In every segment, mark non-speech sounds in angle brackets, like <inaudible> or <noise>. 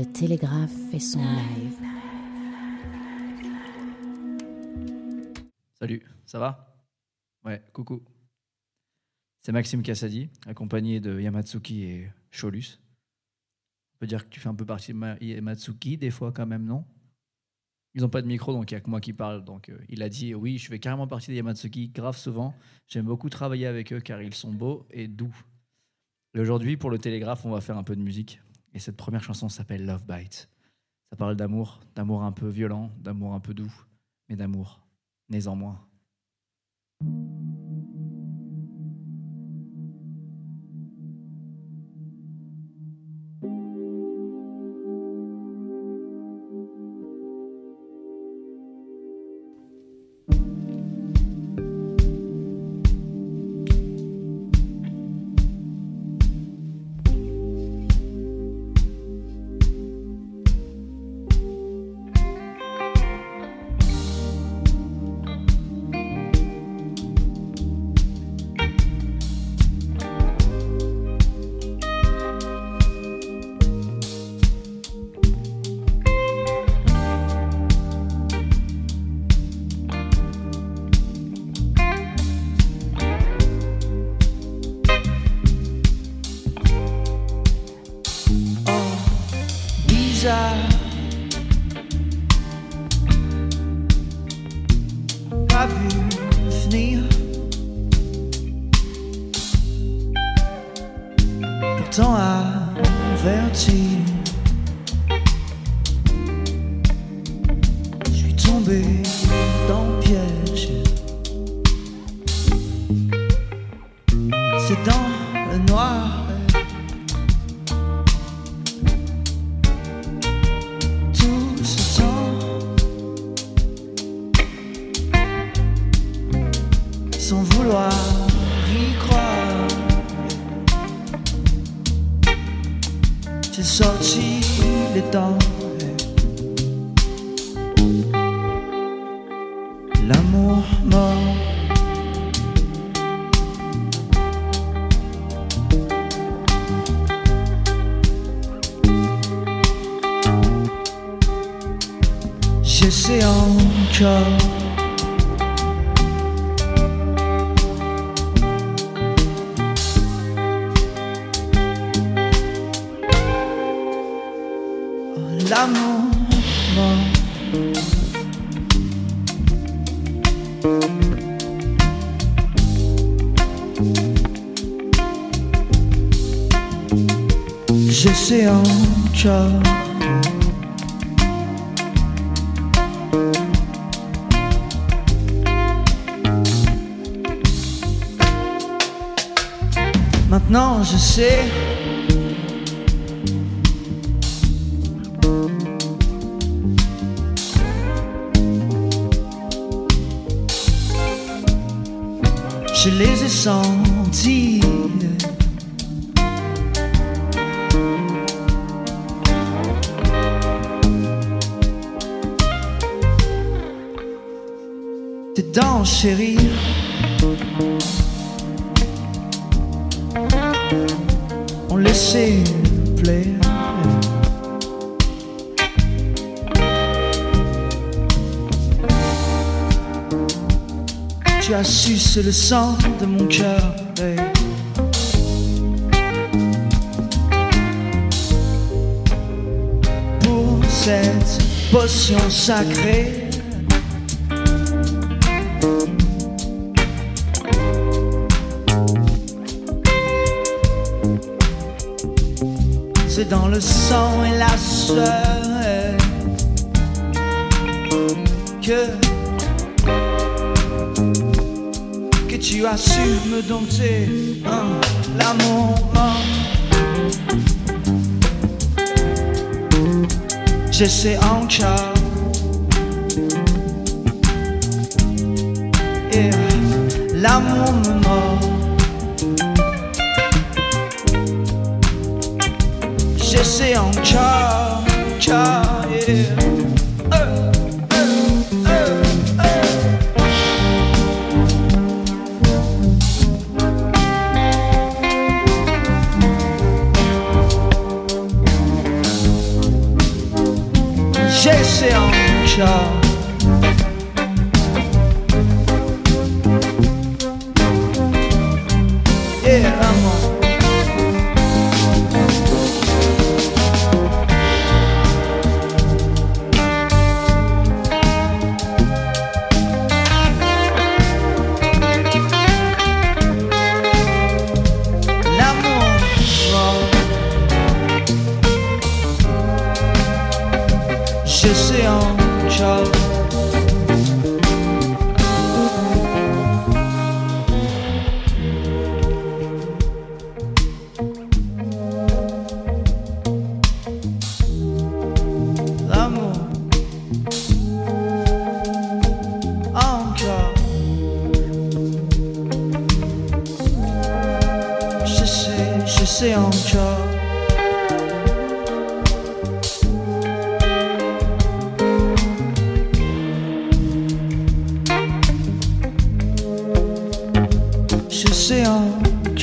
le télégraphe fait son live. Salut, ça va? Ouais, coucou. C'est Maxime Cassadi, accompagné de Yamatsuki et Cholus. On peut dire que tu fais un peu partie de Yamatsuki des fois quand même, non? Ils n'ont pas de micro, donc il n'y a que moi qui parle. Donc euh, il a dit oui, je fais carrément partie de Yamatsuki, grave souvent. J'aime beaucoup travailler avec eux car ils sont beaux et doux. Et aujourd'hui, pour le télégraphe, on va faire un peu de musique. Et cette première chanson s'appelle Love Bite. Ça parle d'amour, d'amour un peu violent, d'amour un peu doux, mais d'amour. Nez en moi. Maintenant On laissait plaire. Tu as su, c'est le sang de mon cœur. Pour cette potion sacrée. Dans le sang et la sueur que que tu as su me dompter hein, l'amour. J'essaie encore. Et l'amour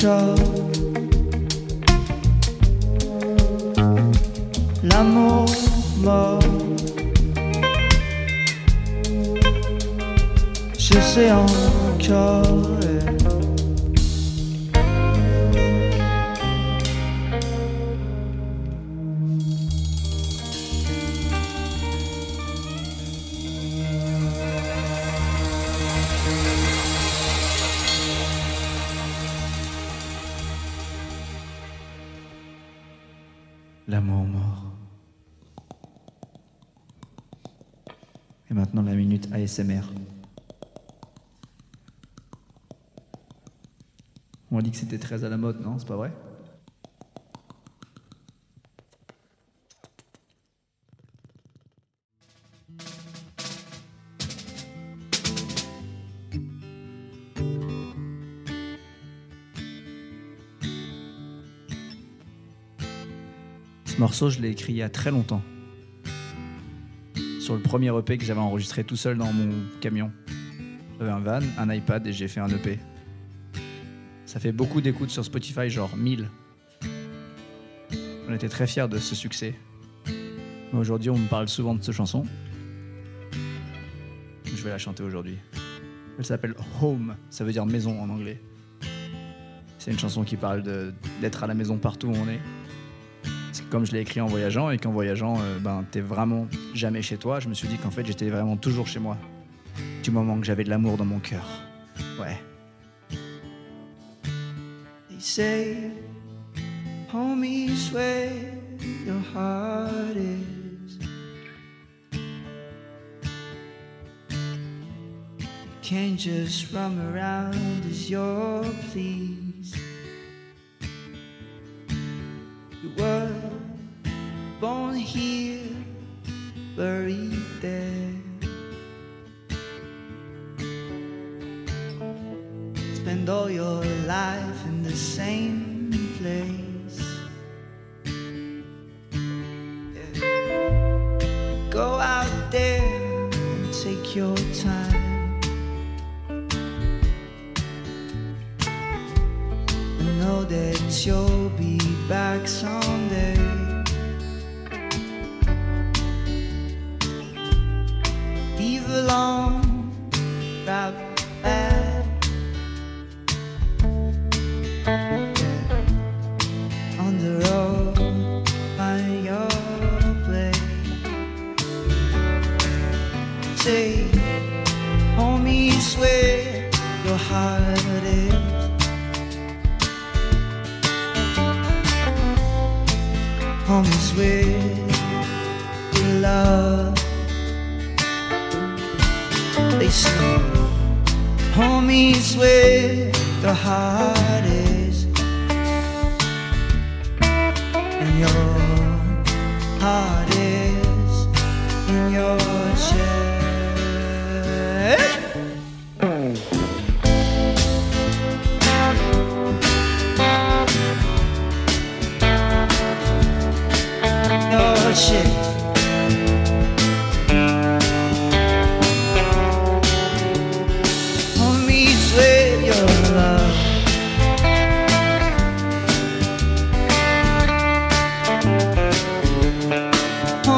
encore. On a dit que c'était très à la mode, non? C'est pas vrai? Ce morceau, je l'ai écrit il y a très longtemps. Sur le premier EP que j'avais enregistré tout seul dans mon camion. J'avais un van, un iPad et j'ai fait un EP. Ça fait beaucoup d'écoutes sur Spotify, genre 1000. On était très fiers de ce succès. Aujourd'hui, on me parle souvent de cette chanson. Je vais la chanter aujourd'hui. Elle s'appelle Home, ça veut dire maison en anglais. C'est une chanson qui parle d'être à la maison partout où on est. Comme je l'ai écrit en voyageant et qu'en voyageant, euh, ben, t'es vraiment jamais chez toi. Je me suis dit qu'en fait, j'étais vraiment toujours chez moi. Du moment que j'avais de l'amour dans mon cœur. Ouais. They say, homies, where your heart is. Can't just roam around as you're pleased. You were born here, buried there.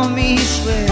me swim.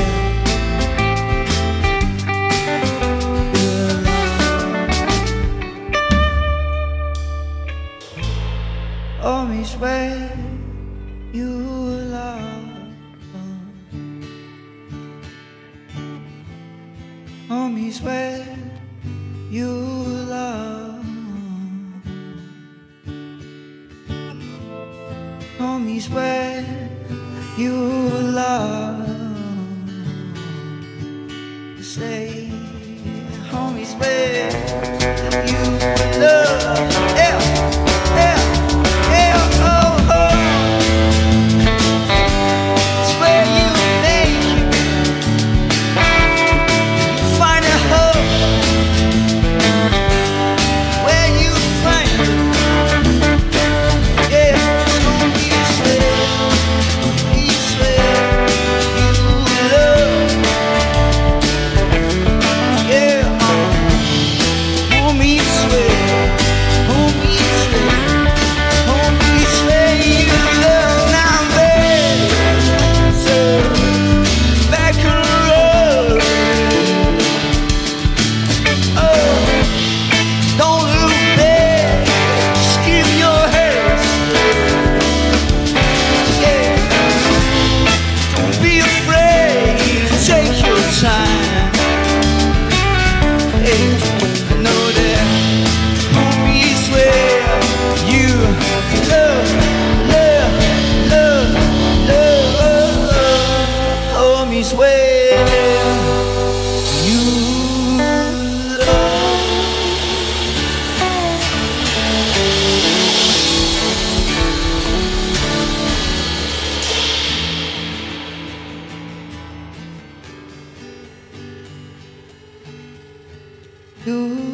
You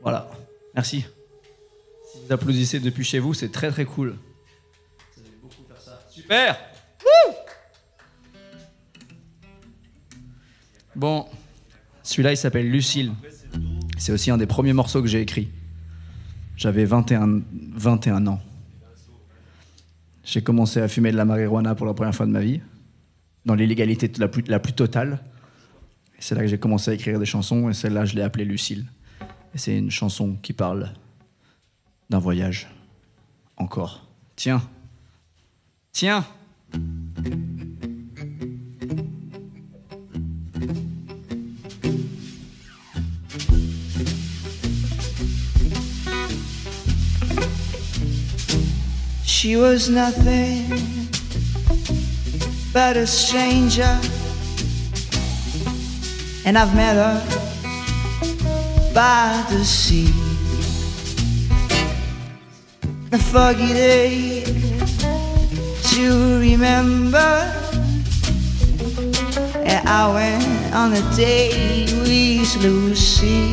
Voilà. Merci. Si vous applaudissez depuis chez vous, c'est très très cool. Vous allez beaucoup faire ça. Super celui-là il s'appelle Lucille. C'est aussi un des premiers morceaux que j'ai écrit. J'avais 21, 21 ans. J'ai commencé à fumer de la marijuana pour la première fois de ma vie, dans l'illégalité la plus, totale. C'est là que j'ai commencé à écrire des chansons, et celle-là, je l'ai appelée Lucille. C'est une chanson qui parle d'un voyage. Encore. Tiens. Tiens. She was nothing but a stranger, and I've met her by the sea. A foggy day to remember. And I went on a date with Lucy.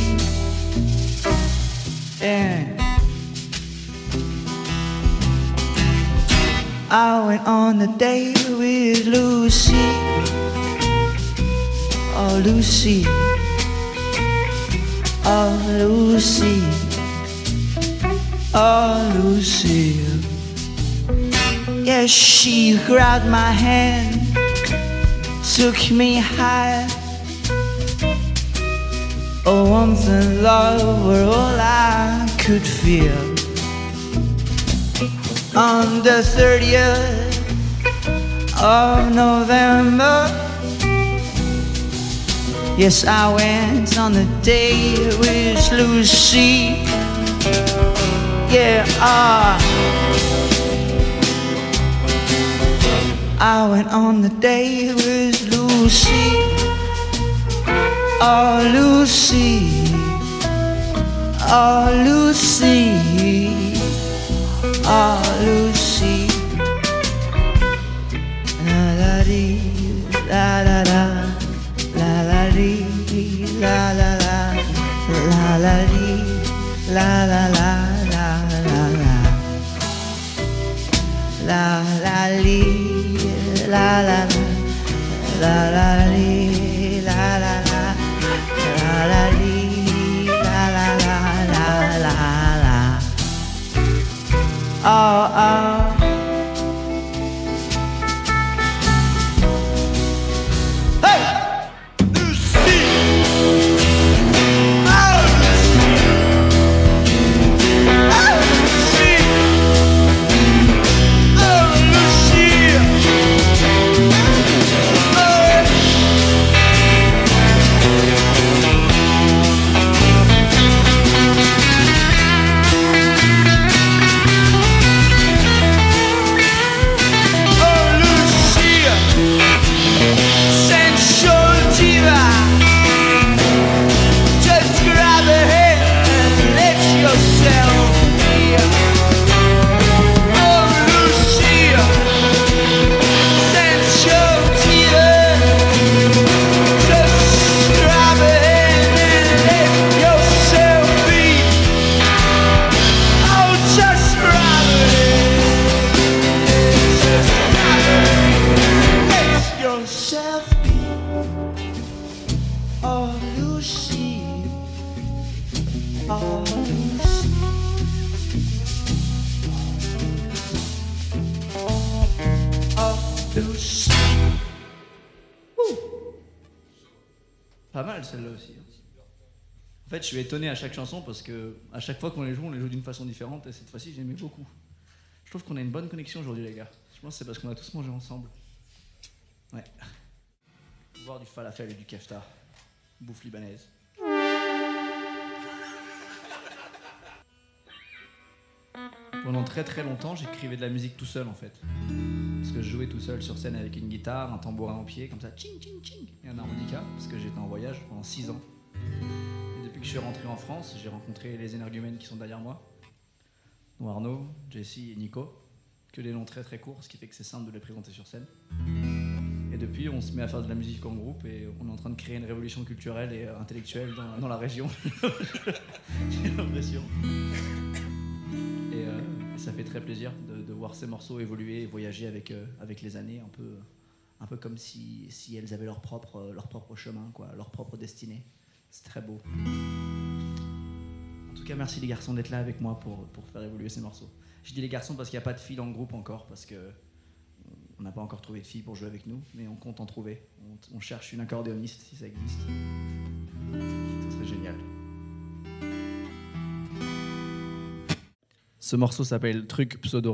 And I went on a date with Lucy. Oh, Lucy. Oh, Lucy. Oh, Lucy. Yes, she grabbed my hand, took me high. A warmth and love were all I could feel. On the 30th of November, yes, I went on the day with Lucy. Yeah, ah. I went on the date with Lucy. Oh, Lucy. Oh, Lucy. Oh, Lucy. La la dee, la la la. La la dee, la la la. La la dee, la la la. La la la. La la lee, la la la. La la lee, Oh, oh. Suis étonné à chaque chanson parce que à chaque fois qu'on les joue, on les joue d'une façon différente et cette fois-ci, j'aimais beaucoup. Je trouve qu'on a une bonne connexion aujourd'hui, les gars. Je pense que c'est parce qu'on a tous mangé ensemble. Ouais. Boire du falafel et du kefta. Bouffe libanaise. Pendant très très longtemps, j'écrivais de la musique tout seul en fait. Parce que je jouais tout seul sur scène avec une guitare, un tambourin au pied, comme ça, ching ching ching, et un harmonica, parce que j'étais en voyage pendant 6 ans. Que je suis rentré en France, j'ai rencontré les énergumènes qui sont derrière moi, dont Arnaud, Jessie et Nico, que des noms très très courts, ce qui fait que c'est simple de les présenter sur scène. Et depuis, on se met à faire de la musique en groupe et on est en train de créer une révolution culturelle et euh, intellectuelle dans, la région. <laughs> j'ai l'impression. Et, euh, ça fait très plaisir de, voir ces morceaux évoluer et voyager avec, euh, avec les années, un peu, un peu comme si, si elles avaient leur propre, leur propre chemin, quoi, leur propre destinée. C'est très beau. En tout cas, merci les garçons d'être là avec moi pour, pour faire évoluer ces morceaux. Je dis les garçons parce qu'il n'y a pas de filles dans le groupe encore, parce que on n'a pas encore trouvé de filles pour jouer avec nous, mais on compte en trouver. On, on cherche une accordéoniste si ça existe. Ce serait génial. Ce morceau s'appelle Truc pseudo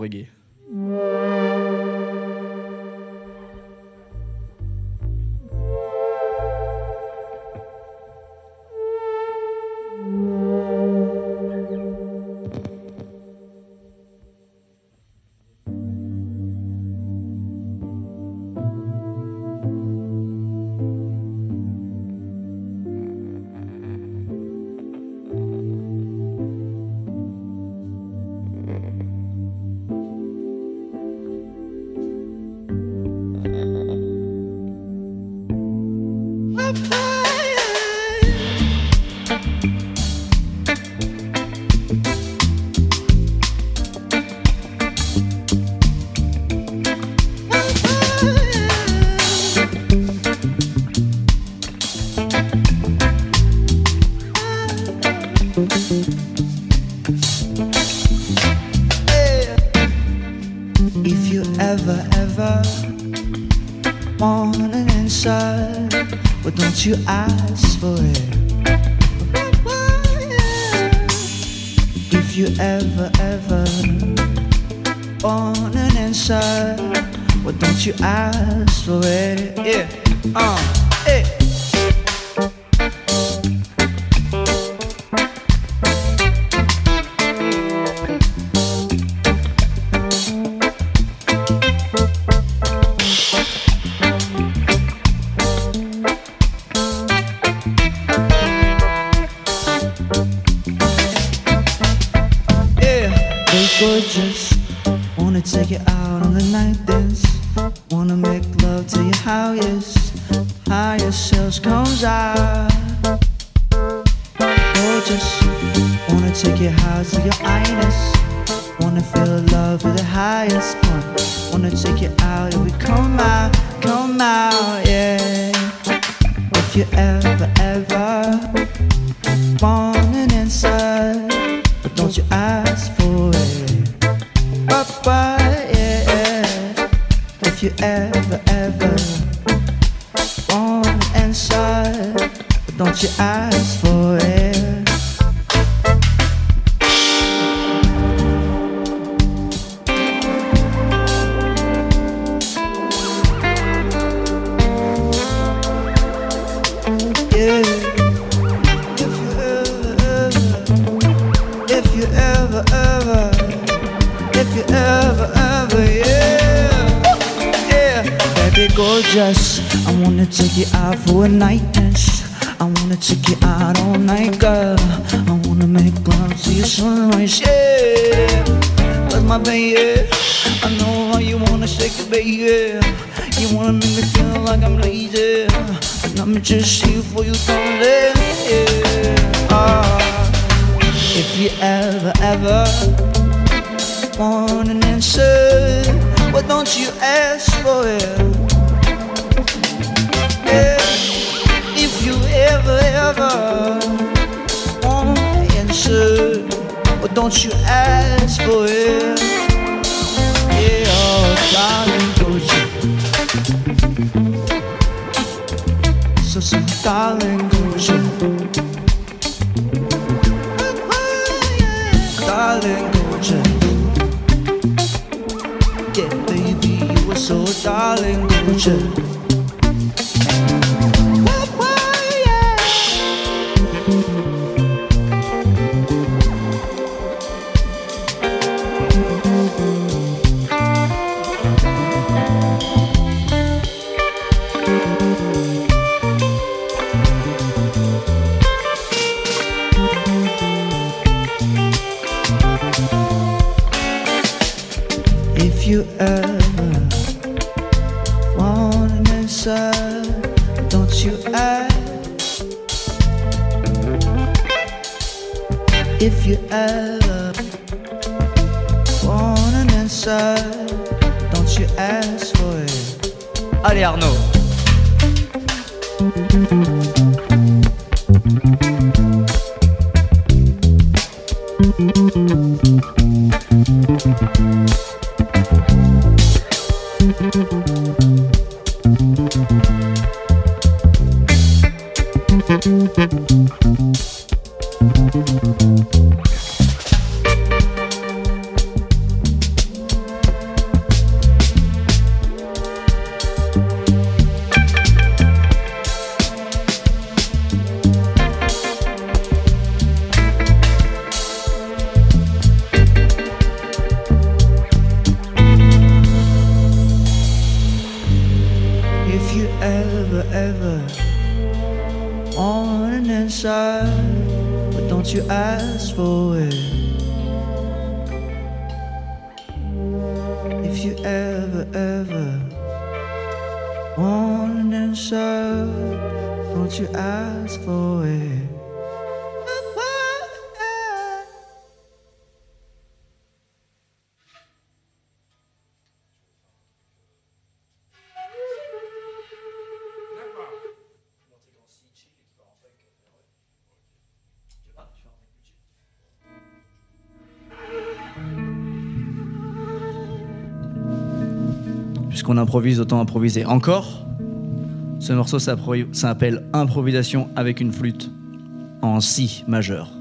Puisqu'on improvise, autant improviser encore. Ce morceau s'appelle Improvisation avec une flûte en si majeur.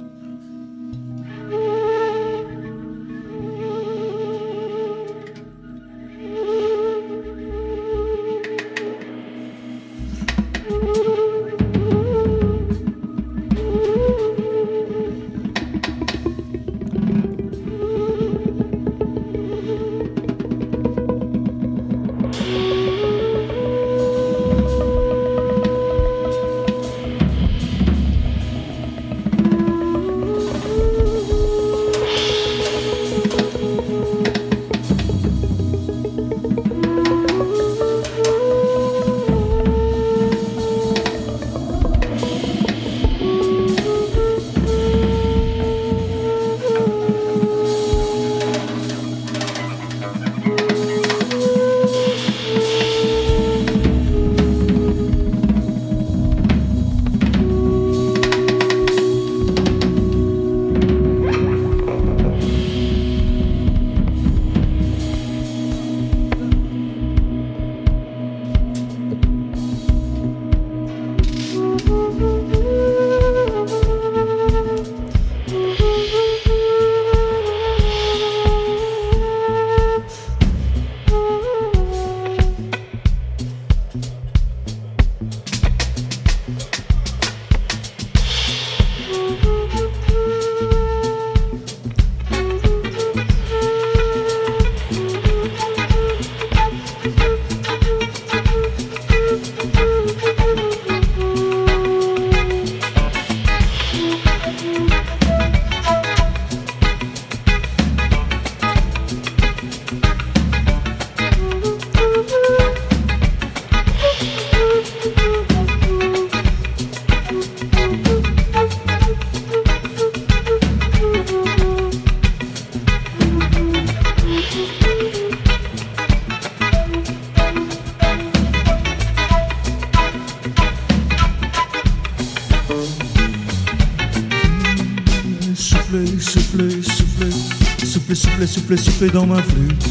Soufflez, soufflez, soufflez, soufflez dans ma flûte.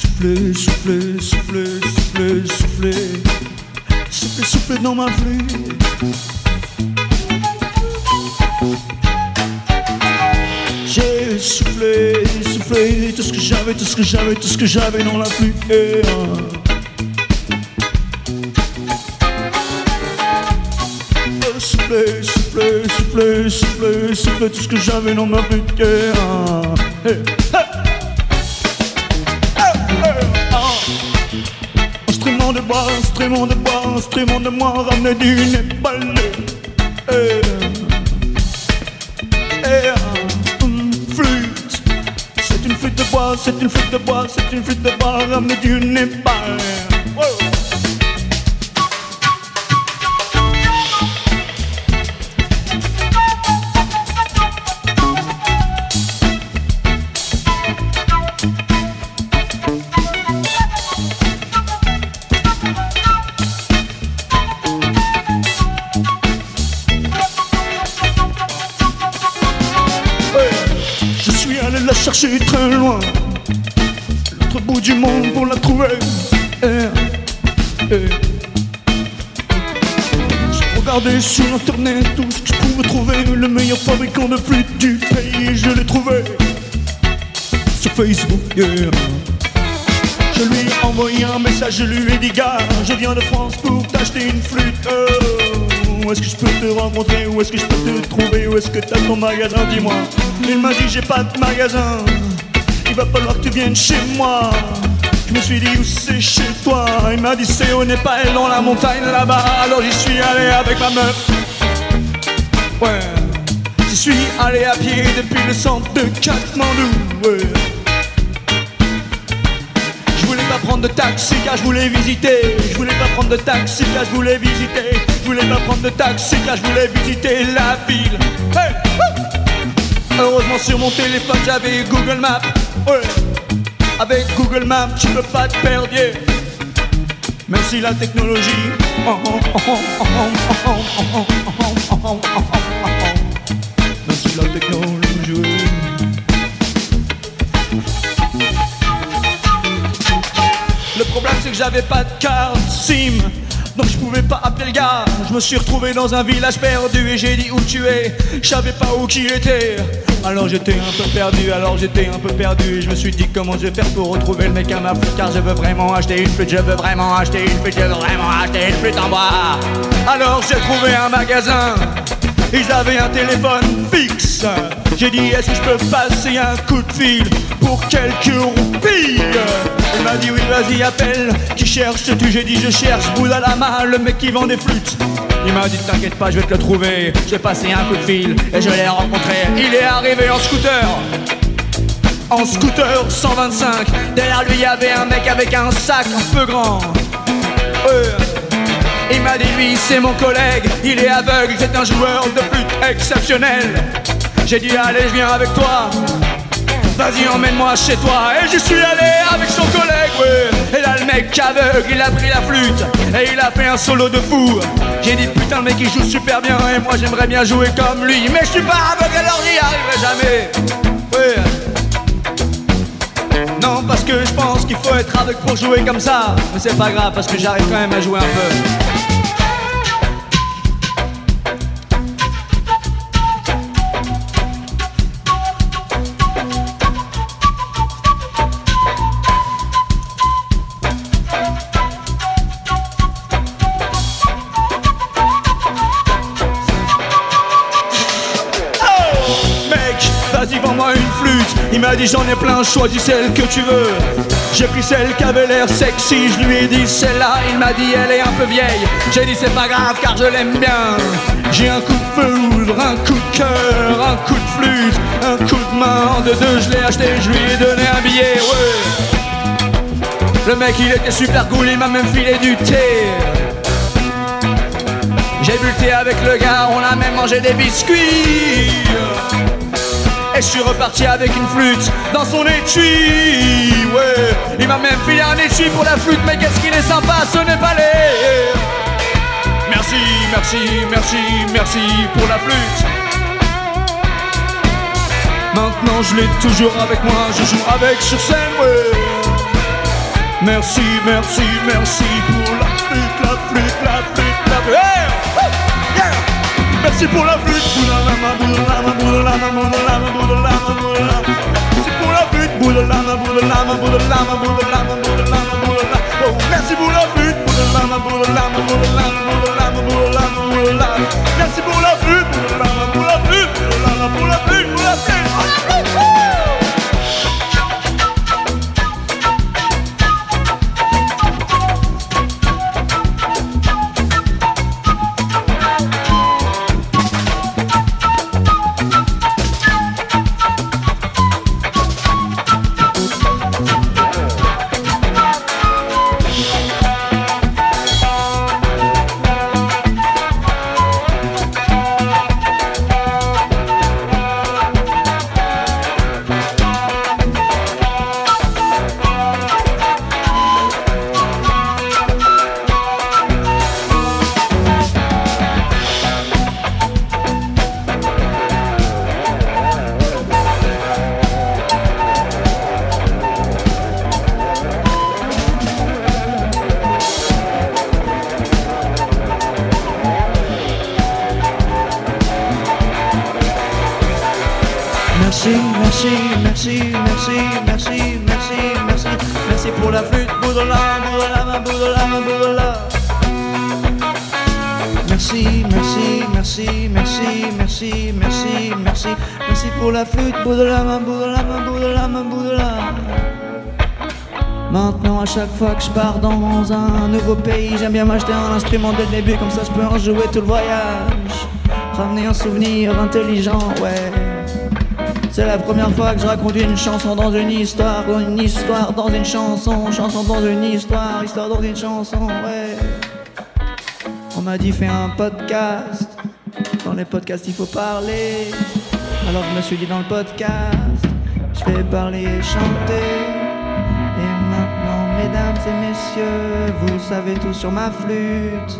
Soufflez, soufflez, soufflez, soufflez, soufflez, soufflez, soufflez dans ma flûte. J'ai soufflé, soufflé, tout ce que j'avais, tout ce que j'avais, tout ce que j'avais dans la pluie. Souffler tout ce que j'avais dans ma. Eh, ah. Eh, ah. Instrument de bois, instrument de bois, instrument de moi, ramené du Népal. Je lui ai envoyé un message, je lui ai dit gars, je viens de France pour t'acheter une flûte. Où est-ce que je peux te rencontrer? Où est-ce que je peux te trouver? Où est-ce que t'as ton magasin? Dis-moi. Il m'a dit j'ai pas de magasin. Il va falloir que tu viennes chez moi. Je me suis dit où c'est chez toi? Il m'a dit c'est au Népal dans la montagne là-bas. Alors j'y suis allé avec ma meuf. Ouais. J'y suis allé à pied depuis le centre de Katmandou. Ouais. Prendre de taxi car je voulais visiter. Je voulais pas prendre de taxi car je voulais visiter. Je voulais pas prendre de taxi car je voulais visiter la ville. Heureusement sur mon téléphone j'avais Google Maps. Avec Google Maps tu peux pas te perdre. yeah. La technologie. Merci la technologie. Problème c'est que j'avais pas de carte SIM. Donc je pouvais pas appeler le gars. Je me suis retrouvé dans un village perdu Et j'ai dit où tu es. Je savais pas où qui était. Alors j'étais un peu perdu Alors j'étais un peu perdu. Je me suis dit comment je vais faire pour retrouver le mec à ma flûte Car je veux vraiment acheter une flûte Je veux vraiment acheter une flûte Je veux vraiment acheter une flûte en bois. Alors j'ai trouvé un magasin. Ils avaient un téléphone fixe. J'ai dit, est-ce que je peux passer un coup de fil? Pour quelques roupies Il m'a dit, oui, vas-y, appelle. Qui cherches-tu J'ai dit, je cherche bout à la main, le mec qui vend des flûtes. Il m'a dit, t'inquiète pas, je vais te le trouver. J'ai passé un coup de fil et je l'ai rencontré. Il est arrivé en scooter. En scooter 125. Derrière lui, il y avait un mec avec un sac un peu grand. Euh, il m'a dit lui c'est mon collègue, il est aveugle, c'est un joueur de flûte exceptionnel. J'ai dit allez je viens avec toi, vas-y emmène-moi chez toi. Et j'y suis allé avec son collègue, ouais. Et là le mec aveugle, il a pris la flûte et il a fait un solo de fou. J'ai dit putain le mec il joue super bien et moi j'aimerais bien jouer comme lui. Mais je suis pas aveugle alors j'y arriverai jamais. Ouais. Non, parce que je pense qu'il faut être aveugle pour jouer comme ça. Mais c'est pas grave, parce que j'arrive quand même à jouer un peu. J'en ai plein, choisis celle que tu veux. J'ai pris celle qui avait l'air sexy Je lui ai dit celle-là, il m'a dit elle est un peu vieille. J'ai dit c'est pas grave car je l'aime bien. J'ai un coup de foudre, un coup de cœur, un coup de flûte Un coup de main, deux deux je l'ai acheté, je lui ai donné un billet, ouais. Le mec il était super cool, il m'a même filé du thé. J'ai bu le thé avec le gars, on a même mangé des biscuits. Et je suis reparti avec une flûte dans son étui. Ouais, il m'a même filé un étui pour la flûte, mais qu'est-ce qu'il est sympa, ce n'est pas les. Merci, merci, merci, merci pour la flûte. Maintenant je l'ai toujours avec moi, je joue avec sur scène, ouais. Merci, merci, merci pour Merci pour la flûte. Merci pour la flûte. Oh, merci pour la flûte. Merci pour la flûte, pour la flûte, pour la flûte, pour la flûte, dès le début, comme ça je peux en jouer tout le voyage. Ramener un souvenir intelligent, ouais. C'est la première fois que je raconte une chanson dans une histoire, une histoire dans une chanson, chanson dans une histoire, histoire dans une chanson, ouais. On m'a dit fais un podcast. Dans les podcasts il faut parler. Alors je me suis dit dans le podcast, je vais parler et chanter. Messieurs, vous savez tout sur ma flûte.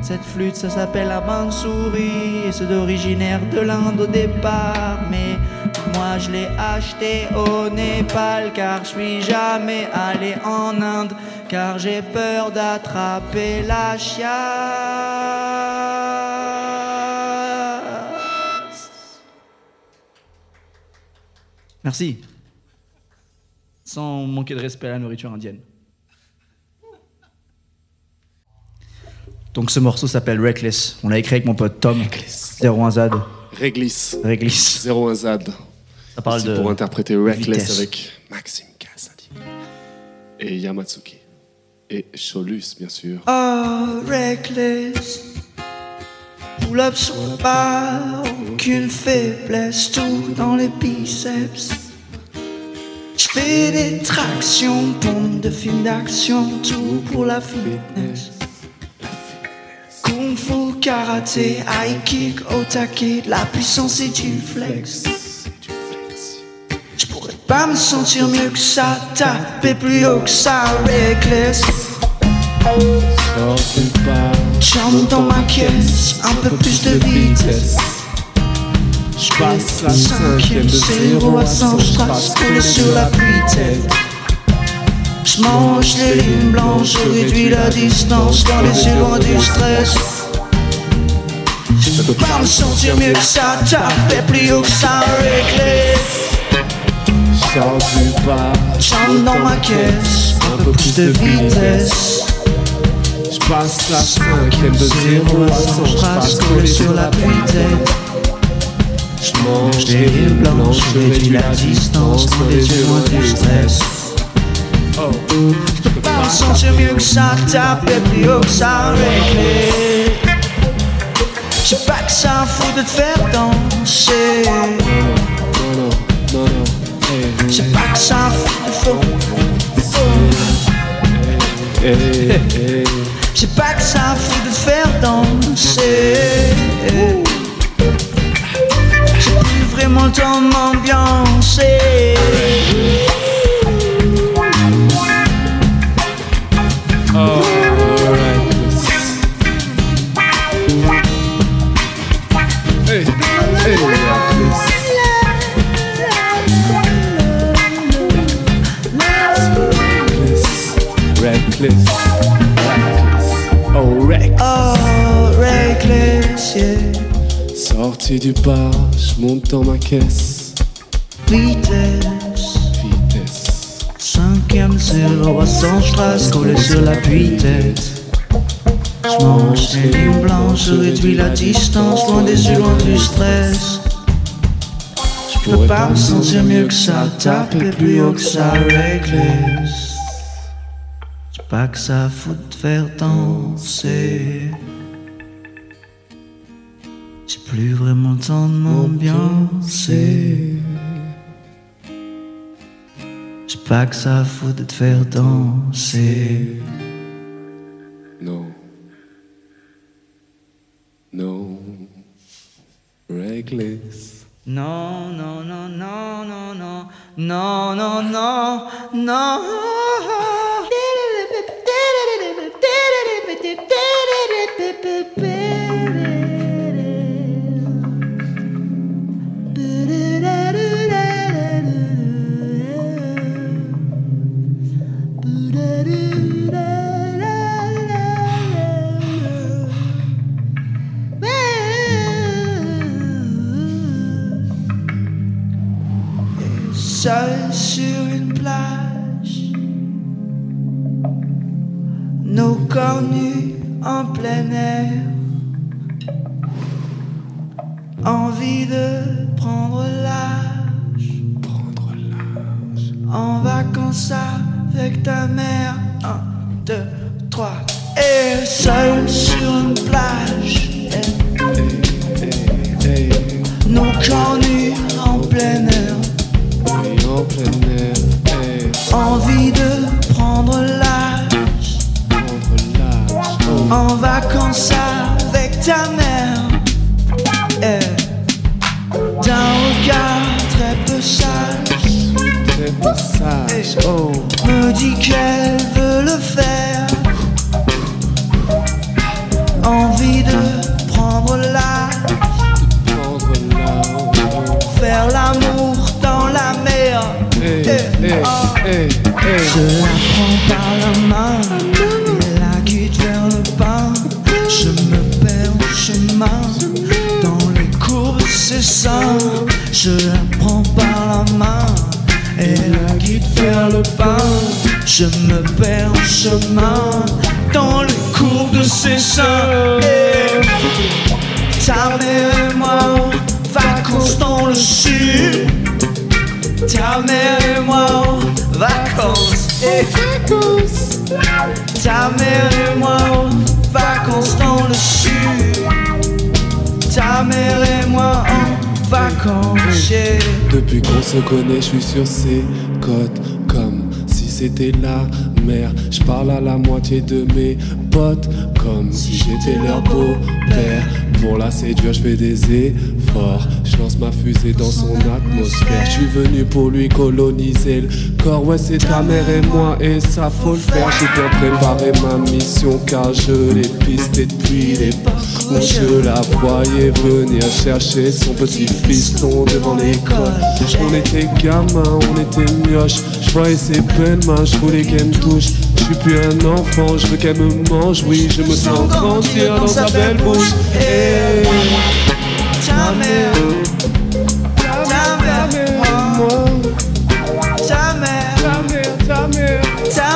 Cette flûte, ça s'appelle la bande souris c'est d'originaire de l'Inde au départ. Mais moi, je l'ai acheté au Népal car je suis jamais allé en Inde car j'ai peur d'attraper la chiasse. Merci. Sans manquer de respect à la nourriture indienne. Donc ce morceau s'appelle Reckless. On l'a écrit avec mon pote Tom. 01Z. Réglisse. Réglisse. 01 ZAD. Ça parle Ici de pour interpréter Reckless vitesse. avec Maxime Cassadi. Et Yamatsuki. Et Cholus, bien sûr. Oh, reckless. Pull up sur le bar, aucune faiblesse, tout dans les biceps. Je fais des tractions, pompe de film d'action, tout pour la fitness. Kung fu, karaté, high kick, otake, de la puissance et du flex. Je pourrais pas me sentir mieux que ça, taper plus haut que ça, reckless. Chante dans ma caisse, un peu plus de vitesse. Je passe la Cinquième, zéro à cent, je trace sur la pluie-tête. Je mange les lignes blanches, je réduis la distance dans les yeux loin du stress. Je peux pas me sentir mieux que ça, taper plus haut que ça, reckless. Chante dans ma caisse, un peu plus de vitesse. Je passe la cinquième de 0 à 100. Je trace coller sur la. Je mange des blanche, blanches, je réduis la distance dans les yeux loin du stress. Je peux pas me sentir mieux que ça, taper plus haut que ça, réglé. J'ai pas que ça fout de te faire danser. Hey, J'ai pas que ça fout de pas que ça fout de te faire danser. J'ai plus vraiment le temps de m'ambiancer. Du bar, je monte dans ma caisse. Vitesse. Vitesse. c'est le roi sans strass collé sur la tête Je mange les lignes blanches, je réduis la distance, loin des yeux, loin du stress. Je peux pas me sentir mieux que ça, taper plus haut que ça réglisse. J'ai pas que ça fout de faire danser. Plus vraiment le temps de m'ambiancer. J'ai pas que ça fout de te faire danser. No. No. Reckless. Non, non, non, non, non, non, non, non, non, non. <laughs> Seul sur une plage, nos corps nus en plein air. Envie de prendre l'âge, Prendre l'âge. en vacances avec ta mère. Un, deux, trois. Et seul sur une plage, Hey, hey, nos corps nus en plein air. Hey, en plein air. Hey, Envie de prendre l'âge. Oh, en vacances avec ta mère. Eh, D'un regard très peu sage, très peu sage. Oh, me dit qu'elle veut le faire. Envie de prendre l'âge. faire l'amour Je la prends par la main et la guide vers le pain. Je me perds en chemin dans les courbes de ses seins. Je la prends par la main et la guide vers le pain. Je me perds en chemin dans les courbes de ses seins. Et ta mère et moi, vacances dans le sud. Ta mère et moi en vacances et Ta mère et moi en vacances dans le sud Ta mère et moi en vacances yeah. Depuis qu'on se connaît, je suis sur ses côtes comme si c'était la mer. Je parle à la moitié de mes potes comme si j'étais leur beau-père. Pour la séduire, je fais des Je lance ma fusée dans son atmosphère. Je suis venu pour lui coloniser le corps. Ouais, c'est ta mère et moi, et ça faut le faire. J'ai bien préparé ma mission car je l'ai pisté depuis les où je la voyais venir chercher son petit fiston devant l'école. On était gamins, on était mioches. Je voyais ses belles mains, je voulais qu'elle me touche. Je suis plus un enfant, je veux qu'elle me mange. Oui, je me sens grandir dans sa belle bouche. Hey, ta mère, ta mère, ta mère, ta mère, ta mère, ta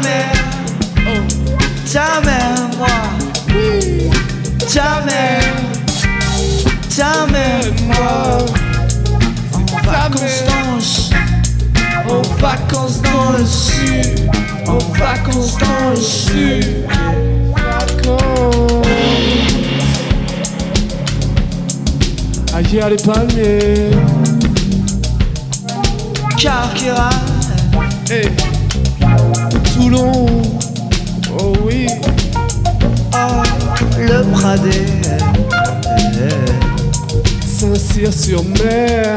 mère, ta mère. Vacances dans le sud, en vacances dans le sud. Vacances. Aïe, les palmiers. Carquera, Hey. Toulon. Oh oui. oh, le Pradé. Saint-Cyr-sur-Mer.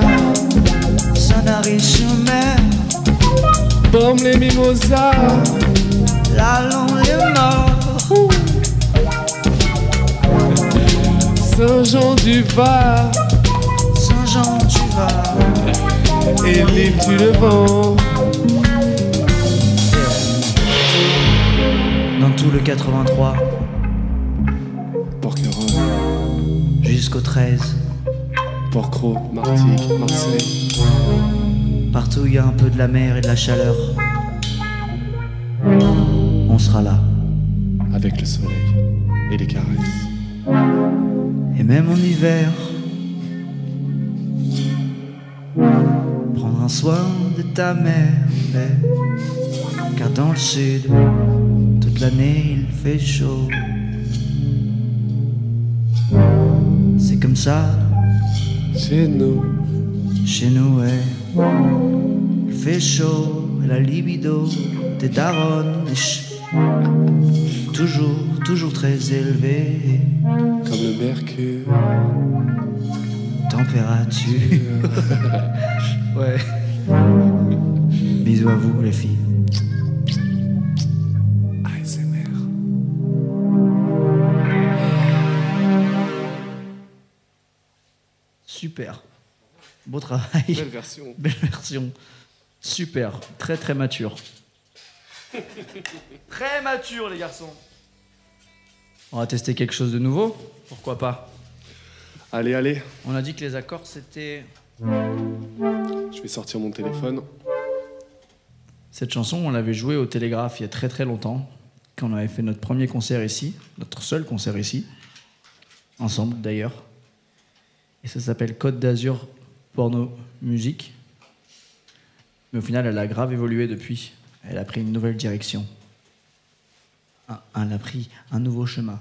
Sanary-sur-Mer, Pomme les mimosas. la longue les morts. Saint-Jean-du-Var. Saint-Jean, tu vas. Et l'île du Levant. Dans tout le 83 Porquerolles, jusqu'au 13. Porquerolles, Martigues, Marseille. Partout il y a un peu de la mer et de la chaleur. On sera là. Avec le soleil et les caresses. Et même en hiver. Prendre un soin de ta mère. Car dans le sud, toute l'année il fait chaud. C'est comme ça Chez nous, chez nous, ouais. Il fait chaud et la libido des darons est toujours, toujours très élevée. comme le mercure. Température. <laughs> ouais. Bisous à vous, les filles. Super. Beau travail. Belle version. <laughs> Belle version. Super. Très très mature. <laughs> très mature les garçons. On va tester quelque chose de nouveau. Pourquoi pas Allez, allez, On a dit que les accords c'était. je vais sortir mon téléphone. Cette chanson, on l'avait jouée au Télégraphe il y a très très longtemps, quand on avait fait notre premier concert ici, notre seul concert ici, ensemble d'ailleurs. Et ça s'appelle Côte d'Azur Porno Musique. Mais au final, elle a grave évolué depuis. Elle a pris une nouvelle direction. Elle a pris un nouveau chemin.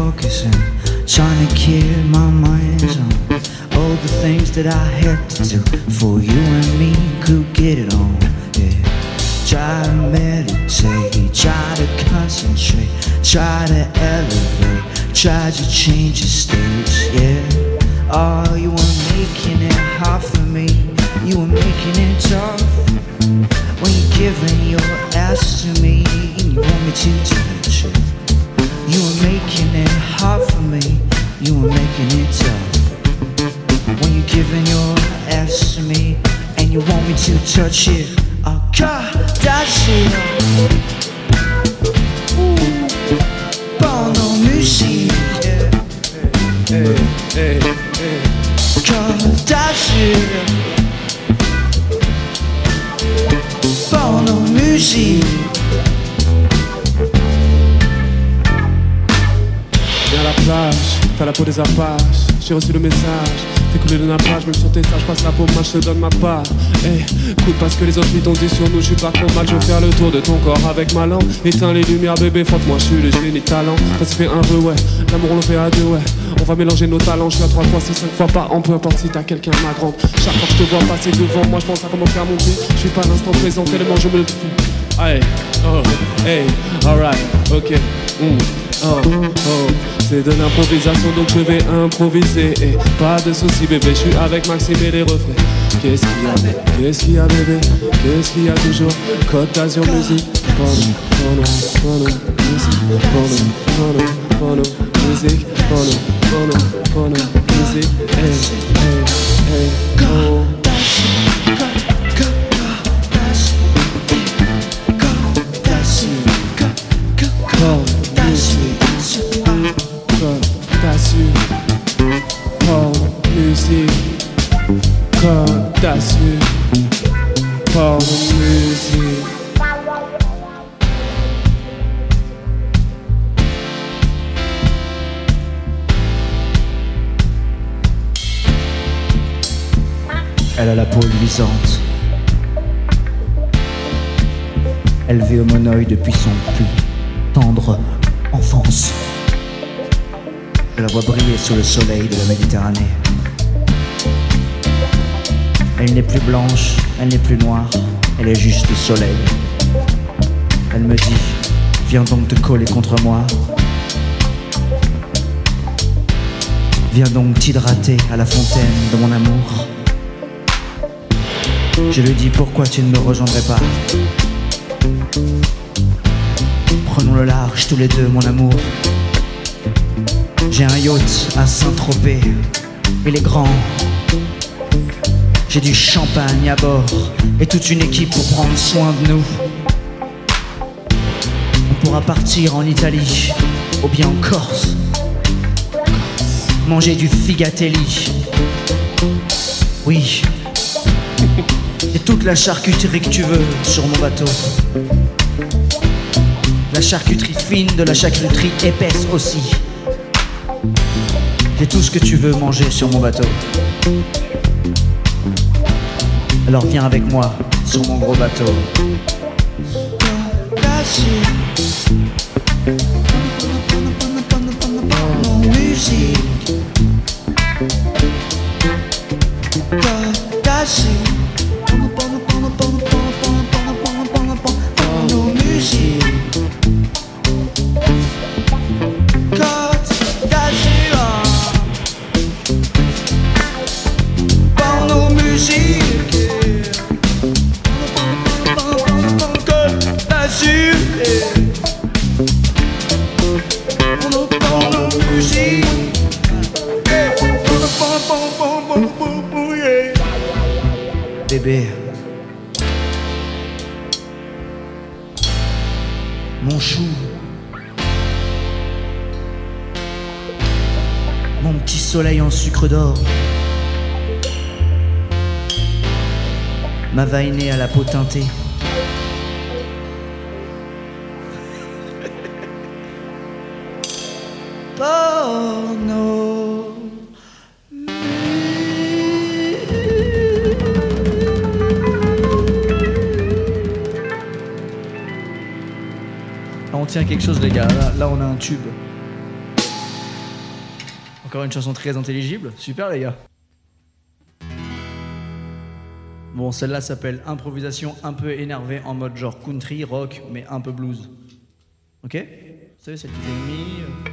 And trying to keep my mind on all the things that I had to do for you and me could get it on. Yeah. Try to meditate, try to concentrate, try to elevate, try to change the stage. Yeah. Oh, you were making it hard for me. You were making it tough. When you're giving your ass to me and you want me to touch it You were making it hard for me. You were making it tough. When you're giving your ass to me And you want me to touch it Oh God, that's it Ooh, Porno musique Hey, hey, hey. God, that's it Porno musique t'as la peau des apaches. J'ai reçu le message, fais couler le nappage. Même sur tes sages, passe la moi je te donne ma part. Hey, écoute, parce que les autres filles t'ont dit sur nous, je suis pas trop mal. Je veux faire le tour de ton corps avec ma langue. Éteins les lumières, bébé, frotte-moi, je suis le génie talent. Ça se fait un peu, ouais. L'amour, on le fait à deux, ouais. On va mélanger nos talents. Je suis à 3, 3, 6, 5 fois par an. Peu importe si t'as quelqu'un, ma grande. Chaque fois que je te vois passer devant moi, je pense à comment faire mon pied. Je suis pas l'instant présent, tellement je me le. Hey, oh, hey, alright, ok. mm, Oh, oh, c'est de l'improvisation donc je vais improviser. Et pas de soucis bébé, je suis avec Maxime et les refrains. Qu'est-ce qu'il y a, qu'est-ce qu'il y a bébé, qu'est-ce qu'il y a toujours? Côte d'Azur musique, porno, porno, musique, musique, blanche, elle n'est plus noire, elle est juste le soleil. Elle me dit, viens donc te coller contre moi. Viens donc t'hydrater à la fontaine de mon amour. Je lui dis pourquoi tu ne me rejoindrais pas? Prenons le large tous les deux, mon amour. J'ai un yacht à Saint-Tropez. Il est grand. J'ai du champagne à bord et toute une équipe pour prendre soin de nous. On pourra partir en Italie ou bien en Corse. Manger du figatelli. Oui. <laughs> Et toute la charcuterie que tu veux sur mon bateau. La charcuterie fine de la charcuterie épaisse aussi. J'ai tout ce que tu veux manger sur mon bateau. Alors viens avec moi sur mon gros bateau. Porno. On tient quelque chose, les gars. Là, là, on a un tube. Encore une chanson très intelligible. Super, les gars. Celle-là s'appelle Improvisation un peu énervée en mode genre country, rock, mais un peu blues. Ok? Vous savez, qui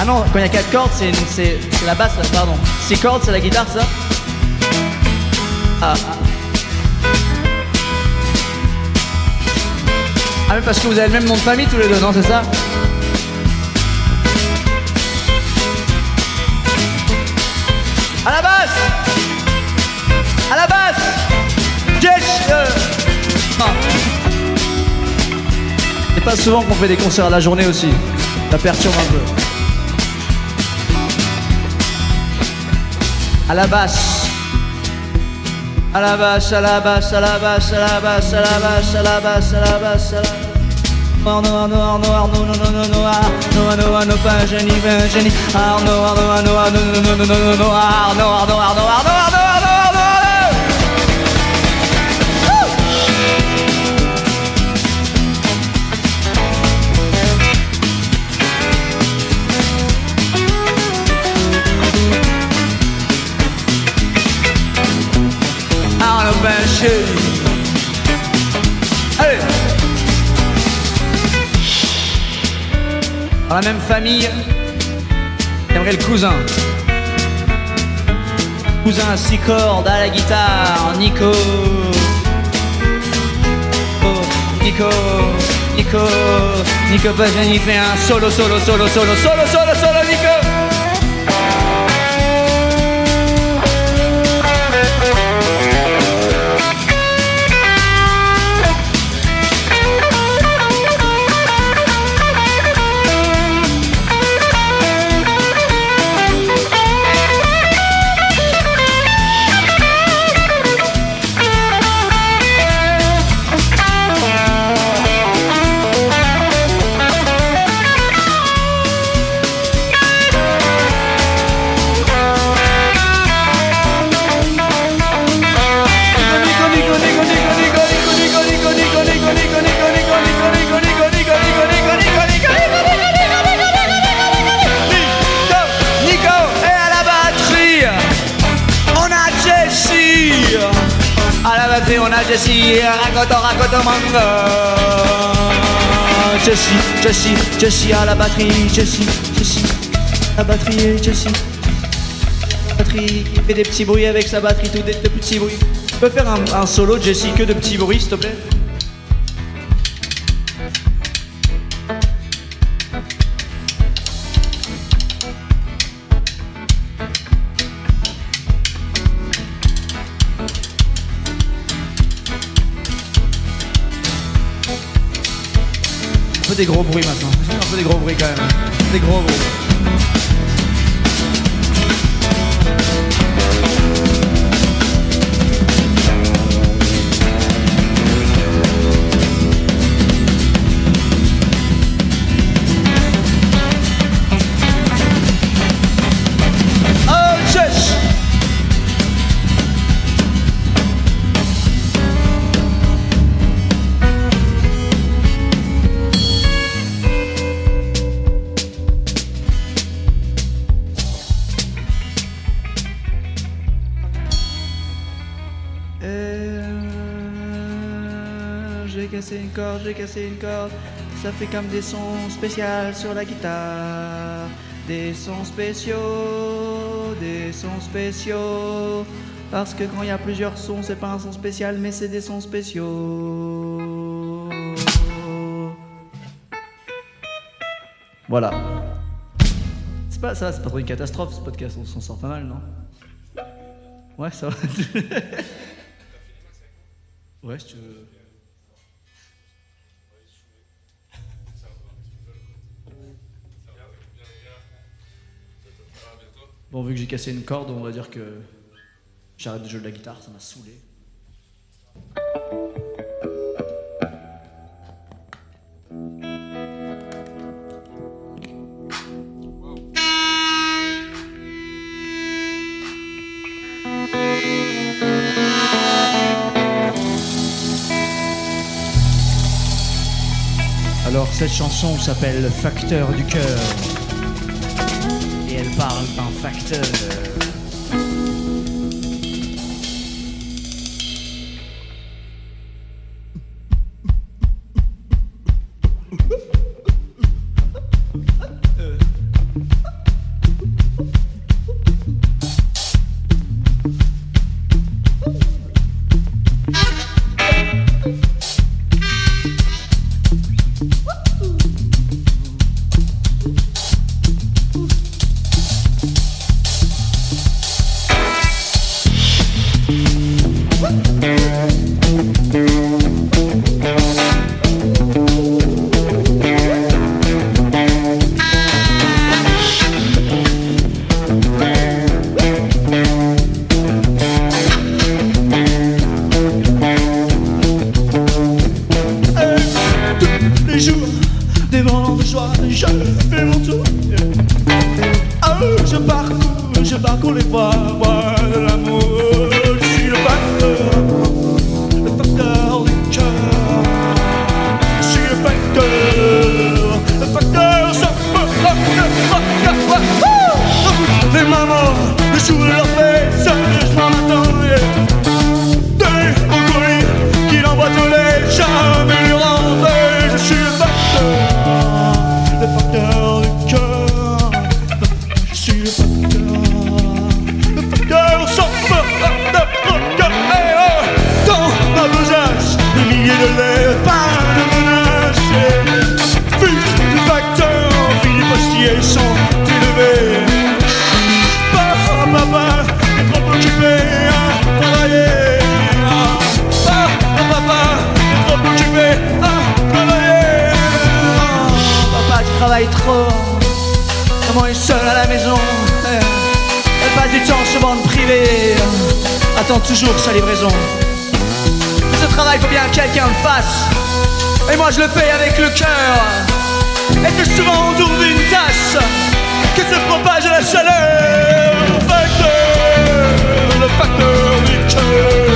Ah non, quand il y a 4 cordes, c'est c'est la basse, là, pardon. 6 cordes, c'est la guitare, ça Ah. Ah mais parce que vous avez le même nom de famille tous les deux, non, c'est ça À la basse C'est pas souvent qu'on fait des concerts à la journée aussi. Ça perturbe un peu. À la basse. À la basse, à la basse, à la basse, à la basse, à la basse, à la basse, à la basse, à la Noir, noir, noir, noir, non, noir, noir, noir, non, pas génie, pas génie, ah, noir, noir, noir, non, non, noir, noir, noir, noir, noir, noir, noir, noir, Allez Dans la même famille, j'aimerais le cousin. Cousin six cordes à la guitare, Nico. Oh, Nico, Nico, Nico Pagani fait un solo, solo, solo, solo, solo, solo, Jessie. Jessie, Jessie, à la batterie, Jessie, Jessie, la batterie, Jessie. Batterie qui fait des petits bruits avec sa batterie, tout des, petits bruits. Tu peux faire un solo, Jessie, que de petits bruits, s'il te plaît? Des gros bruits maintenant. Un peu des gros bruits quand même. Des gros bruits. Une corde. Ça fait comme des sons spéciaux sur la guitare. Des sons spéciaux, des sons spéciaux. Parce que quand il y a plusieurs sons, c'est pas un son spécial, mais c'est des sons spéciaux. Voilà. C'est pas ça, c'est pas trop une catastrophe ce podcast, on s'en sort pas mal, non? Ouais, ça va. <laughs> ouais, si tu veux. Bon, vu que j'ai cassé une corde, on va dire que j'arrête de jouer de la guitare, ça m'a saoulé. Alors cette chanson s'appelle Facteur du cœur parle d'un facteur you love me. attend toujours sa livraison. Ce travail, faut bien que quelqu'un le fasse. Et moi, je le fais avec le cœur. Et plus souvent on autour une tasse que se propage la chaleur. Le facteur, le facteur du cœur.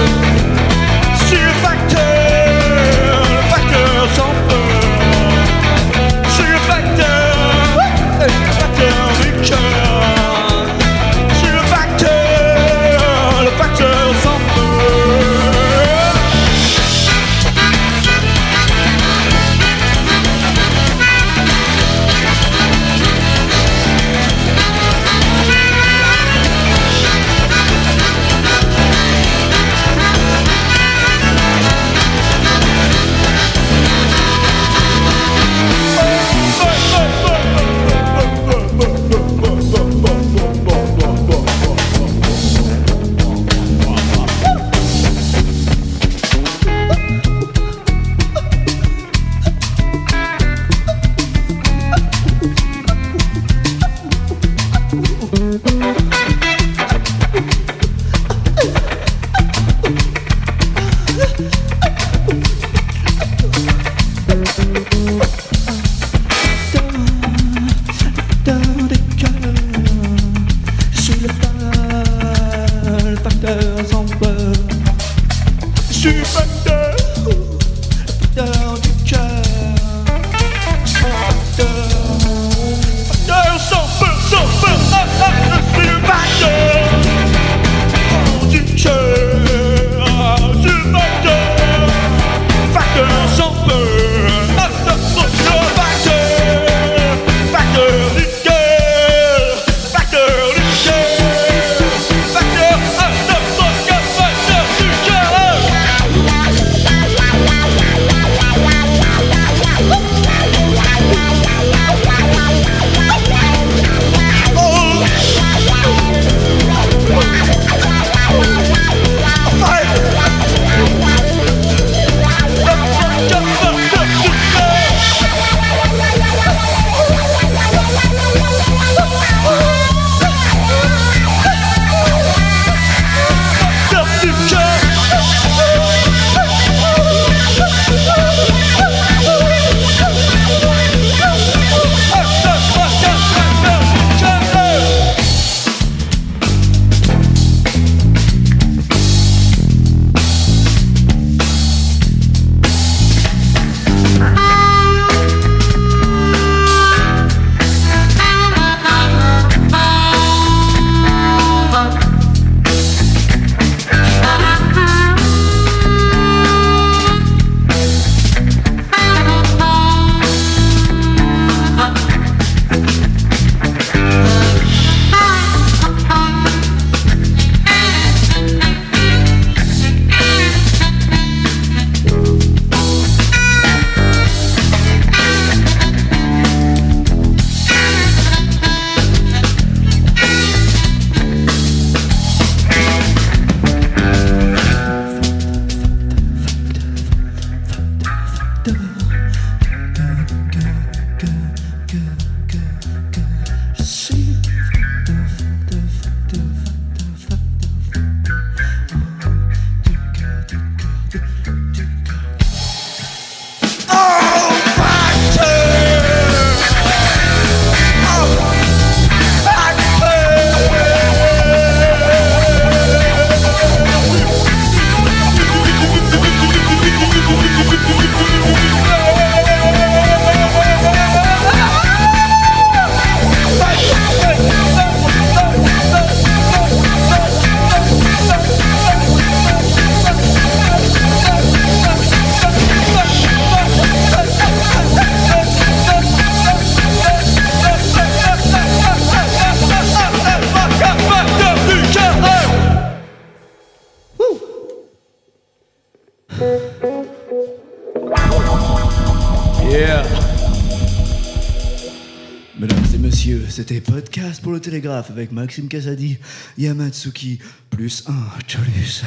Avec Maxime Casadi, Yamatsuki, plus un Cholus.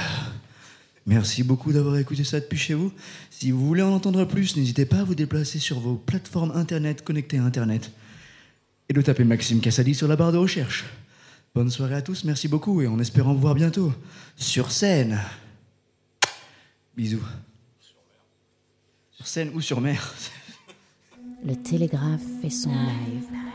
Merci beaucoup d'avoir écouté ça depuis chez vous. Si vous voulez en entendre plus, n'hésitez pas à vous déplacer sur vos plateformes internet connectées à internet et de taper Maxime Cassadi sur la barre de recherche. Bonne soirée à tous, merci beaucoup et en espérant vous voir bientôt sur scène. Bisous. Sur scène ou sur mer. Le télégraphe fait son live.